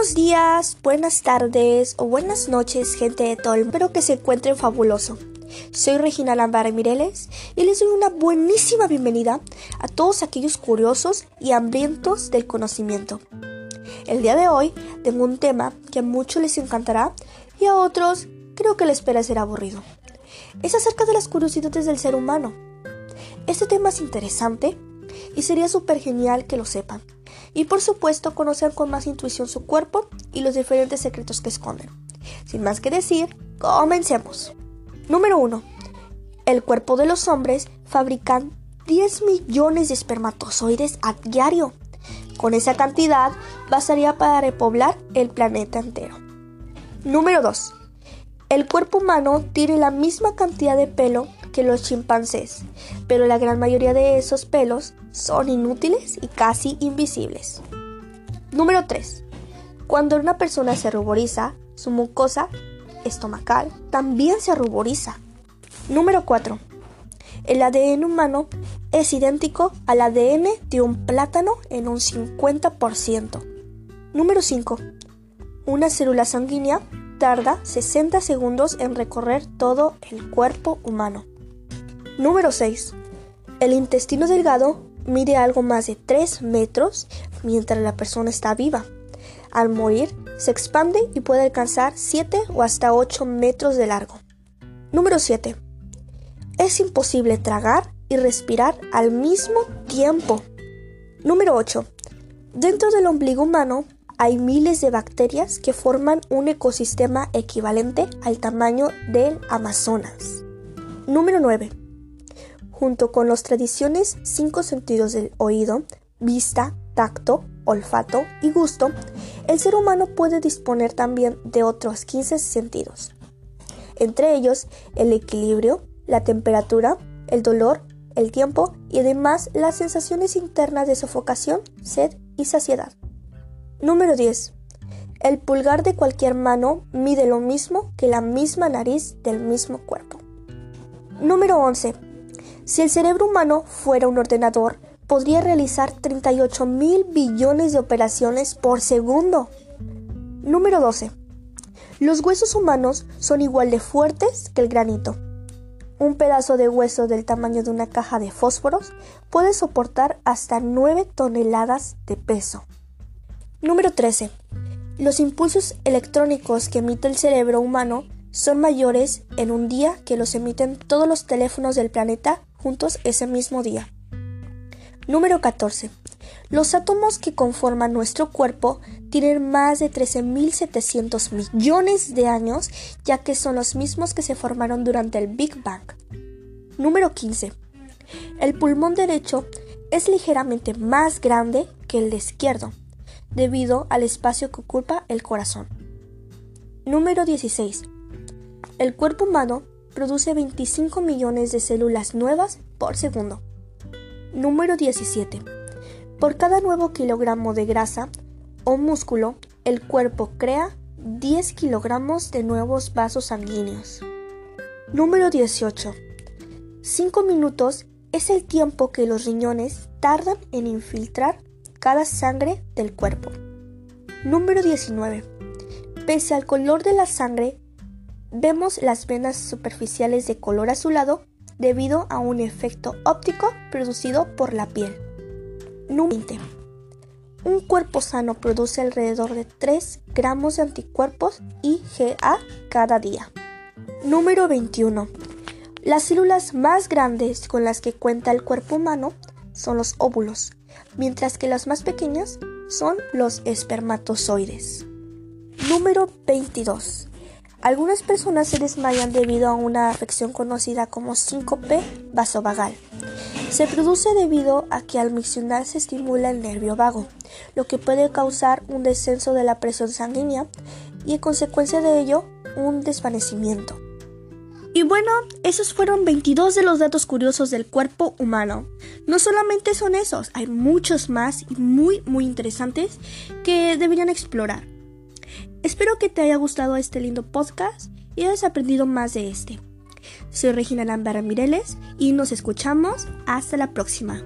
Buenos días, buenas tardes o buenas noches, gente de todo. Espero que se encuentren fabuloso. Soy Regina Lambara Mireles y les doy una buenísima bienvenida a todos aquellos curiosos y hambrientos del conocimiento. El día de hoy tengo un tema que a muchos les encantará y a otros creo que les parecerá aburrido. Es acerca de las curiosidades del ser humano. Este tema es interesante y sería súper genial que lo sepan. Y por supuesto conocer con más intuición su cuerpo y los diferentes secretos que esconden. Sin más que decir, comencemos. Número 1. El cuerpo de los hombres fabrican 10 millones de espermatozoides a diario. Con esa cantidad bastaría para repoblar el planeta entero. Número 2. El cuerpo humano tiene la misma cantidad de pelo que los chimpancés, pero la gran mayoría de esos pelos son inútiles y casi invisibles. Número 3. Cuando una persona se ruboriza, su mucosa estomacal también se ruboriza. Número 4. El ADN humano es idéntico al ADN de un plátano en un 50%. Número 5. Una célula sanguínea tarda 60 segundos en recorrer todo el cuerpo humano. Número 6. El intestino delgado mide algo más de 3 metros mientras la persona está viva. Al morir, se expande y puede alcanzar 7 o hasta 8 metros de largo. Número 7. Es imposible tragar y respirar al mismo tiempo. Número 8. Dentro del ombligo humano hay miles de bacterias que forman un ecosistema equivalente al tamaño del Amazonas. Número 9 junto con las tradiciones cinco sentidos del oído, vista, tacto, olfato y gusto, el ser humano puede disponer también de otros 15 sentidos, entre ellos el equilibrio, la temperatura, el dolor, el tiempo y además las sensaciones internas de sofocación, sed y saciedad. Número 10. El pulgar de cualquier mano mide lo mismo que la misma nariz del mismo cuerpo. Número 11. Si el cerebro humano fuera un ordenador, podría realizar 38 mil billones de operaciones por segundo. Número 12. Los huesos humanos son igual de fuertes que el granito. Un pedazo de hueso del tamaño de una caja de fósforos puede soportar hasta 9 toneladas de peso. Número 13. Los impulsos electrónicos que emite el cerebro humano son mayores en un día que los emiten todos los teléfonos del planeta juntos ese mismo día. Número 14. Los átomos que conforman nuestro cuerpo tienen más de 13.700 millones de años, ya que son los mismos que se formaron durante el Big Bang. Número 15. El pulmón derecho es ligeramente más grande que el de izquierdo, debido al espacio que ocupa el corazón. Número 16. El cuerpo humano produce 25 millones de células nuevas por segundo. Número 17. Por cada nuevo kilogramo de grasa o músculo, el cuerpo crea 10 kilogramos de nuevos vasos sanguíneos. Número 18. 5 minutos es el tiempo que los riñones tardan en infiltrar cada sangre del cuerpo. Número 19. Pese al color de la sangre, Vemos las venas superficiales de color azulado debido a un efecto óptico producido por la piel. Número 20. Un cuerpo sano produce alrededor de 3 gramos de anticuerpos IgA cada día. Número 21. Las células más grandes con las que cuenta el cuerpo humano son los óvulos, mientras que las más pequeñas son los espermatozoides. Número 22. Algunas personas se desmayan debido a una afección conocida como síncope vasovagal. Se produce debido a que al miccionar se estimula el nervio vago, lo que puede causar un descenso de la presión sanguínea y en consecuencia de ello un desvanecimiento. Y bueno, esos fueron 22 de los datos curiosos del cuerpo humano. No solamente son esos, hay muchos más y muy muy interesantes que deberían explorar. Espero que te haya gustado este lindo podcast y hayas aprendido más de este. Soy Regina Lambara Mireles y nos escuchamos hasta la próxima.